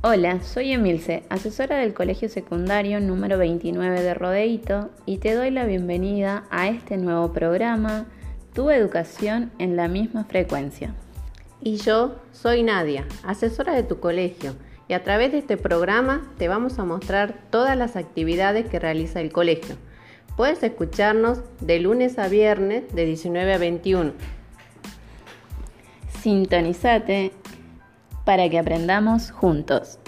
Hola, soy Emilce, asesora del Colegio Secundario número 29 de Rodeito y te doy la bienvenida a este nuevo programa, Tu Educación en la misma frecuencia. Y yo soy Nadia, asesora de tu colegio, y a través de este programa te vamos a mostrar todas las actividades que realiza el colegio. Puedes escucharnos de lunes a viernes de 19 a 21. Sintonizate para que aprendamos juntos.